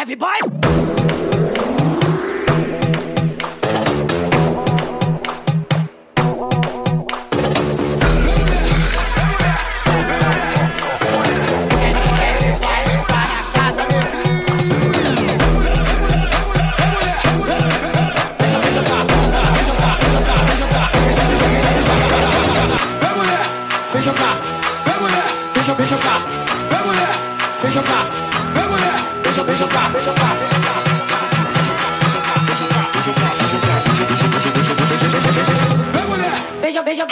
heavy boy. bitch, your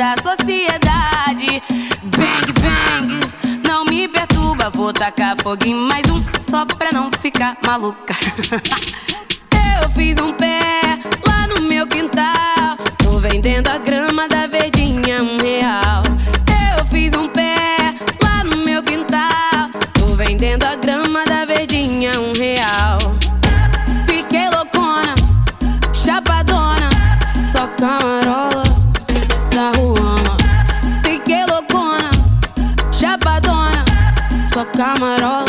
da sociedade. Bang, bang, não me perturba. Vou tacar fogo em mais um, só pra não ficar maluca. Eu fiz um pé lá no meu quintal. Tô vendendo a grama I'm at all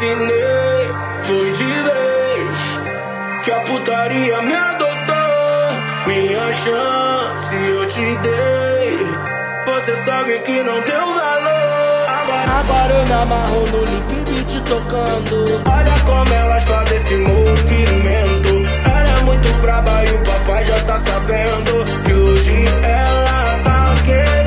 Assinei, foi de vez. Que a putaria me adotou. Minha chance eu te dei. Você sabe que não deu valor. Agora, agora eu me amarro no lip beat tocando. Olha como elas fazem esse movimento. Ela é muito braba e o papai já tá sabendo. Que hoje ela tá querendo.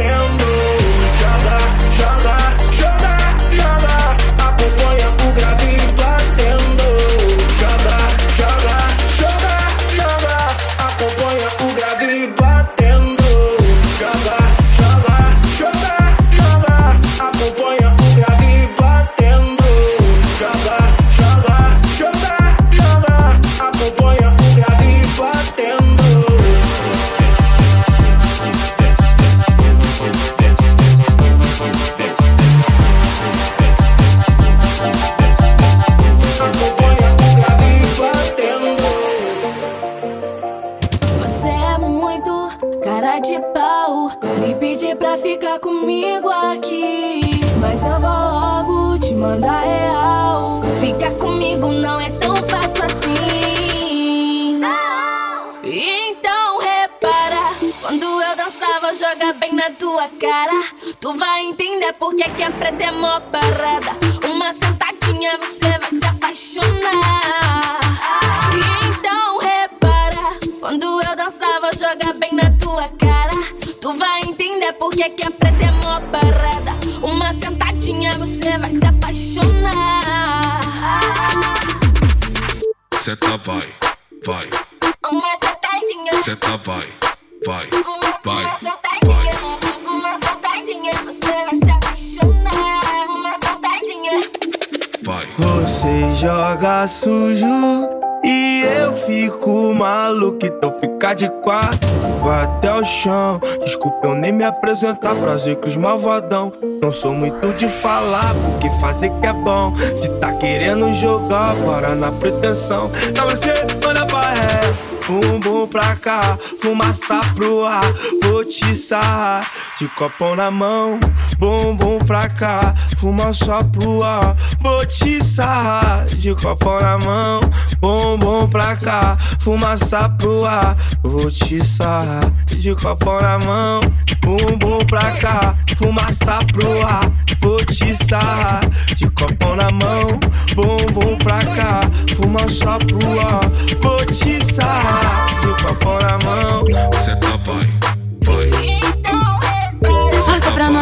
Joga bem na tua cara. Tu vai entender porque que a preta é mó parada. Uma sentadinha, você vai se apaixonar. Então repara, quando eu dançava, joga bem na tua cara. Tu vai entender porque que a preta é mó parada. Uma sentadinha, você vai se apaixonar. Senta vai, vai, Uma sentadinha, senta vai, vai, vai, Você joga sujo e eu fico maluco. Então fica de quatro, vai até o chão. Desculpa eu nem me apresentar, prazer que os malvadão. Não sou muito de falar, porque fazer que é bom. Se tá querendo jogar, para na pretensão. Então você manda pra ré. Bumbum pra cá, fumaça pro ar, vou te sarrar de copão na mão. Bumbum pra cá, fumaça pro ar, vou te sarrar de copão na mão. Bumbum pra cá, fumaça pro ar, vou te sarrar de copão na mão. Bumbum pra cá, fumaça pro ar, vou te sarrar de copão na mão. Bumbum pra cá, fumaça pro ar, vou te sarrar de copão na mão. Senta vai, vai,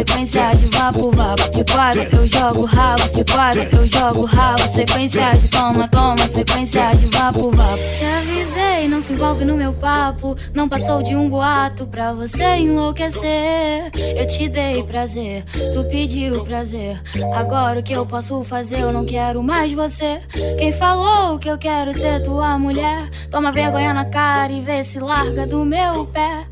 sequência de vapo, vapo. De quatro eu jogo rabo, de quatro eu jogo rabo. Sequência de toma, toma, sequência de vapo, vapo. Te avisei, não se envolve no meu papo. Não passou de um boato pra você enlouquecer. Eu te dei prazer, tu pediu prazer. Agora o que eu posso fazer? Eu não quero mais você. Quem falou que eu quero ser tua mulher? Toma vergonha na cara e vê se larga do meu pé.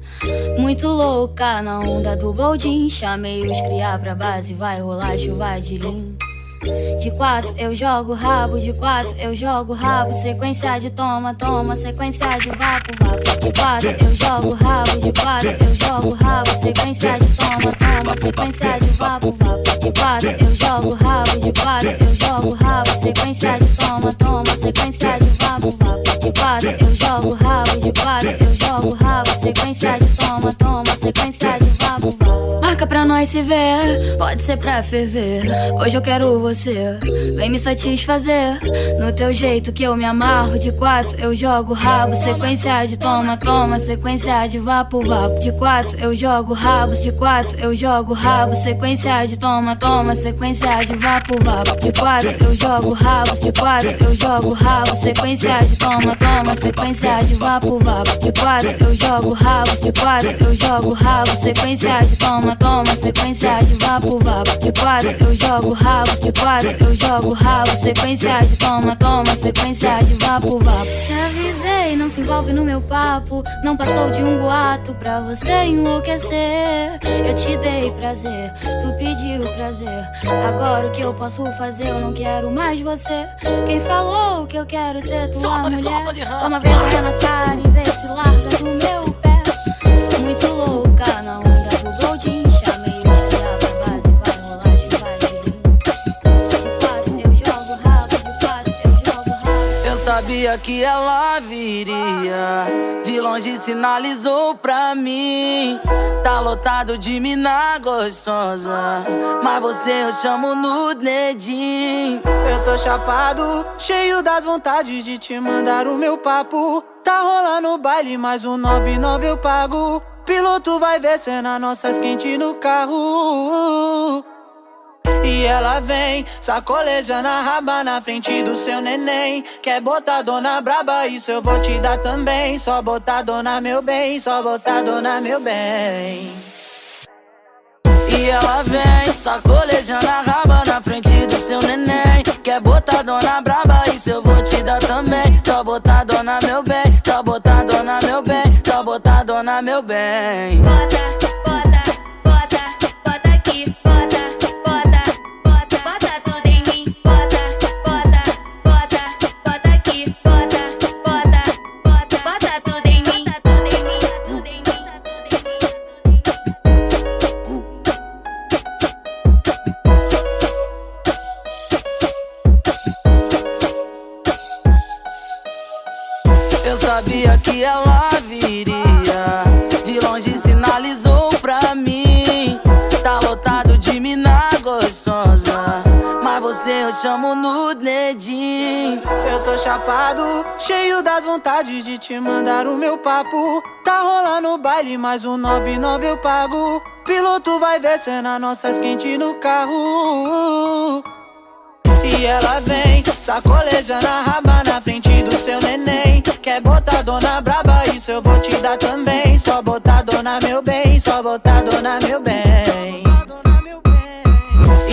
Muito louca na onda do boldin. Chamei os criar pra base, vai rolar chuva de lim. De quatro eu jogo rabo, de quatro eu jogo rabo. Sequência de toma, toma, sequência de vapo, vapo. De quatro eu jogo rabo, de quatro eu jogo rabo. Sequência de toma, toma, sequência de vapo, vapo. De quatro eu jogo rabo, de quatro eu jogo rabo. Sequência de toma, toma, sequência de vapo, vapo. De quatro eu jogo rabo, de quatro eu jogo rabo. Sequência de toma, toma, sequência de vapo, vapo. Marca pra nós se ver, pode ser pra ferver. Hoje eu quero você, vem me satisfazer. No teu jeito que eu me amarro, de quatro eu jogo rabo. Sequência de toma, toma, sequência de vapo, vapo. De quatro eu jogo rabos, de quatro eu jogo rabo. Sequência de toma, toma, sequência de vapo, vapo. De quatro eu jogo rabos, de quatro eu jogo rabo. Sequência de toma, toma, sequência de vapo, vapo. De quatro eu jogo rabos, de quatro eu jogo rabo. Sequência de toma, toma, sequência de vapo, vapo. De quatro eu jogo rabos, de quatro eu jogo rabo. Sequência de toma, toma, sequência de vapo, vapo. Te avisei, não se envolve no meu papo. Não passou de um boato pra você enlouquecer. Eu te dei prazer, tu pediu prazer. Agora o que eu posso fazer? Eu não quero mais você. Quem falou que eu quero ser tua Solta de- mulher? solta de. Toma vergonha na cara e vê se larga do meu pé. Muito louca sabia que ela viria. De longe sinalizou pra mim. Tá lotado de mina gostosa. Mas você eu chamo no dedinho. Eu tô chapado, cheio das vontades de te mandar o meu papo. Tá rolando o baile, mais um 99 eu pago. Piloto vai ver cena nossas quentes no carro. E ela vem, sacolejando a raba na frente do seu neném. Quer botar dona braba, isso eu vou te dar também. Só botar dona meu bem, só botar dona meu bem. E ela vem, sacolejando a raba na frente do seu neném. Quer botar dona braba, isso eu vou te dar também. Só botar dona meu bem, só botar dona meu bem, só botar dona meu bem. Bota, Eu sabia que ela viria. De longe sinalizou pra mim. Tá lotado de mina gostosa. Mas você eu chamo no dedinho. Eu tô chapado, cheio das vontades de te mandar o meu papo. Tá rolando o baile, mais um 99 eu pago. Piloto vai ver cena nossas quentes no carro. E ela vem, sacolejando a raba na frente seu neném. Quer botar dona braba, isso eu vou te dar também. Só botar dona meu bem, só botar dona meu bem.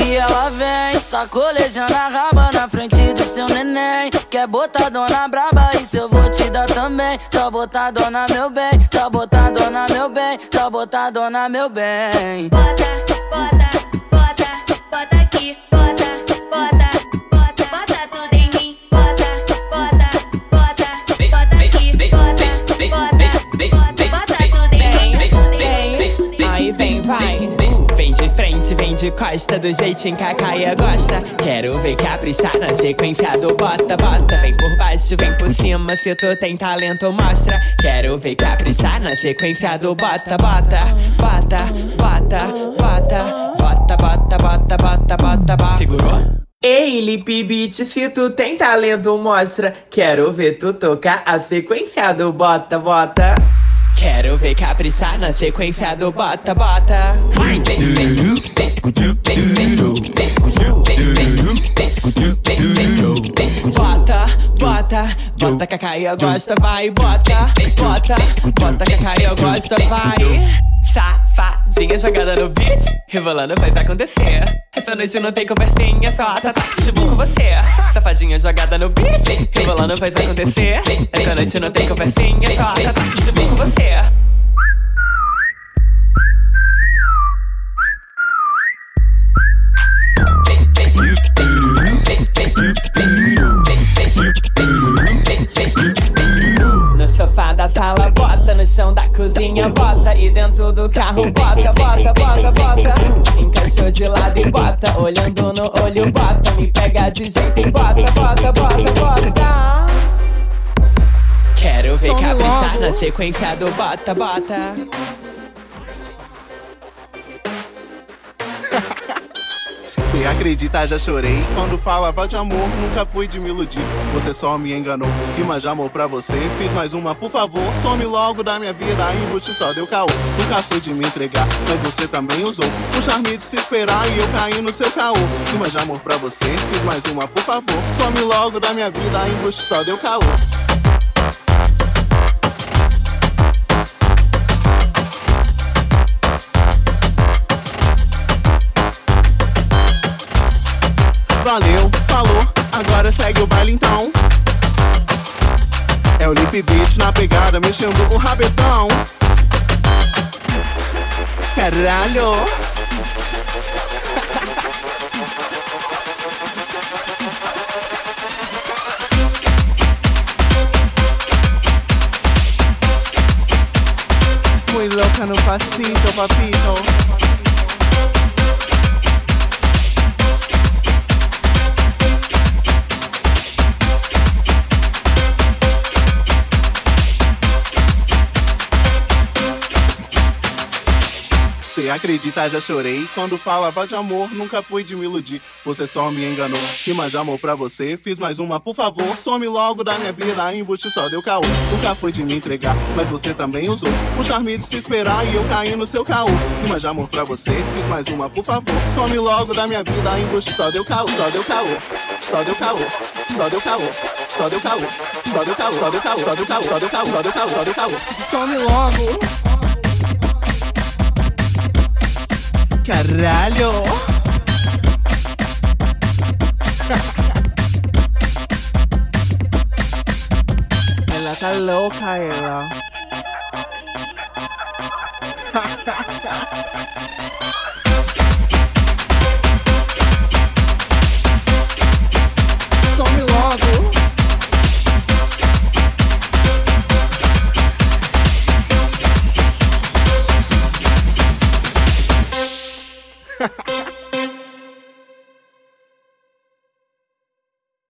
E ela vem, sacolejando a raba na frente do seu neném. Quer botar dona braba, isso eu vou te dar também. Só botar dona meu bem, só botar dona meu bem, só botar dona meu bem. Bota, bota, mim, tudo em mim. Aí vem, vai. Vem de frente, vem de costa, do jeitinho que a Caia gosta. Quero ver caprichar na sequência do bota, bota. Vem por baixo, vem por cima, se tu tem talento, mostra. Quero ver caprichar na sequência do bota, bota. Bota, bota, bota. Bota, bota, bota, bota, bota, bota. Segurou? Ei, Lip Beat, se tu tem talento, mostra. Quero ver tu tocar a sequência do bota, bota. Quero ver caprichar na sequência do bota, bota. Bota, bota, bota que a Caia gosta, vai, bota, bota, bota que a Caia gosta, vai. Safadinha jogada no beat, rebolando faz acontecer. Essa noite não tem conversinha, só tá de bom com você. Safadinha jogada no beat, rebolando faz acontecer. Essa noite não tem conversinha, só tá de bom com você. Chão da cozinha, bota e dentro do carro, bota, bota, bota, bota. Encaixou de lado e bota, olhando no olho, bota, me pega de jeito e bota, bota, bota, bota. Quero ver Some caprichar logo. na sequência do bota, bota. Cê acredita, já chorei. Quando falava de amor, nunca fui de me iludir. Você só me enganou. Rima de amor pra você. Fiz mais uma, por favor. Some logo da minha vida. Embuste só deu caô. Nunca fui de me entregar, mas você também usou. O charme de se esperar e eu caí no seu caô. Rima de amor pra você. Fiz mais uma, por favor. Some logo da minha vida. Embuste só deu caô. Valeu, falou, agora segue o baile então. É o Lip Beat na pegada, mexendo o rabetão. Caralho! Muy loca no pasito, papito. Acredita, já chorei. Quando falava de amor, nunca fui de me iludir. Você só me enganou. Rima de amor pra você. Fiz mais uma, por favor. Some logo da minha vida. Embuste só deu caô. Nunca fui de me entregar, mas você também usou. O charme de se esperar e eu caí no seu caô. Rima de amor pra você. Fiz mais uma, por favor. Some logo da minha vida. Embuste só deu caô. Só deu caô. Só deu caô. Só deu caô. Só deu caô. Só deu caô. Só deu caô. Só deu caô. Só deu caô. Só deu caô. Só deu caô. Some logo. Carralo. Ella está loca, ella.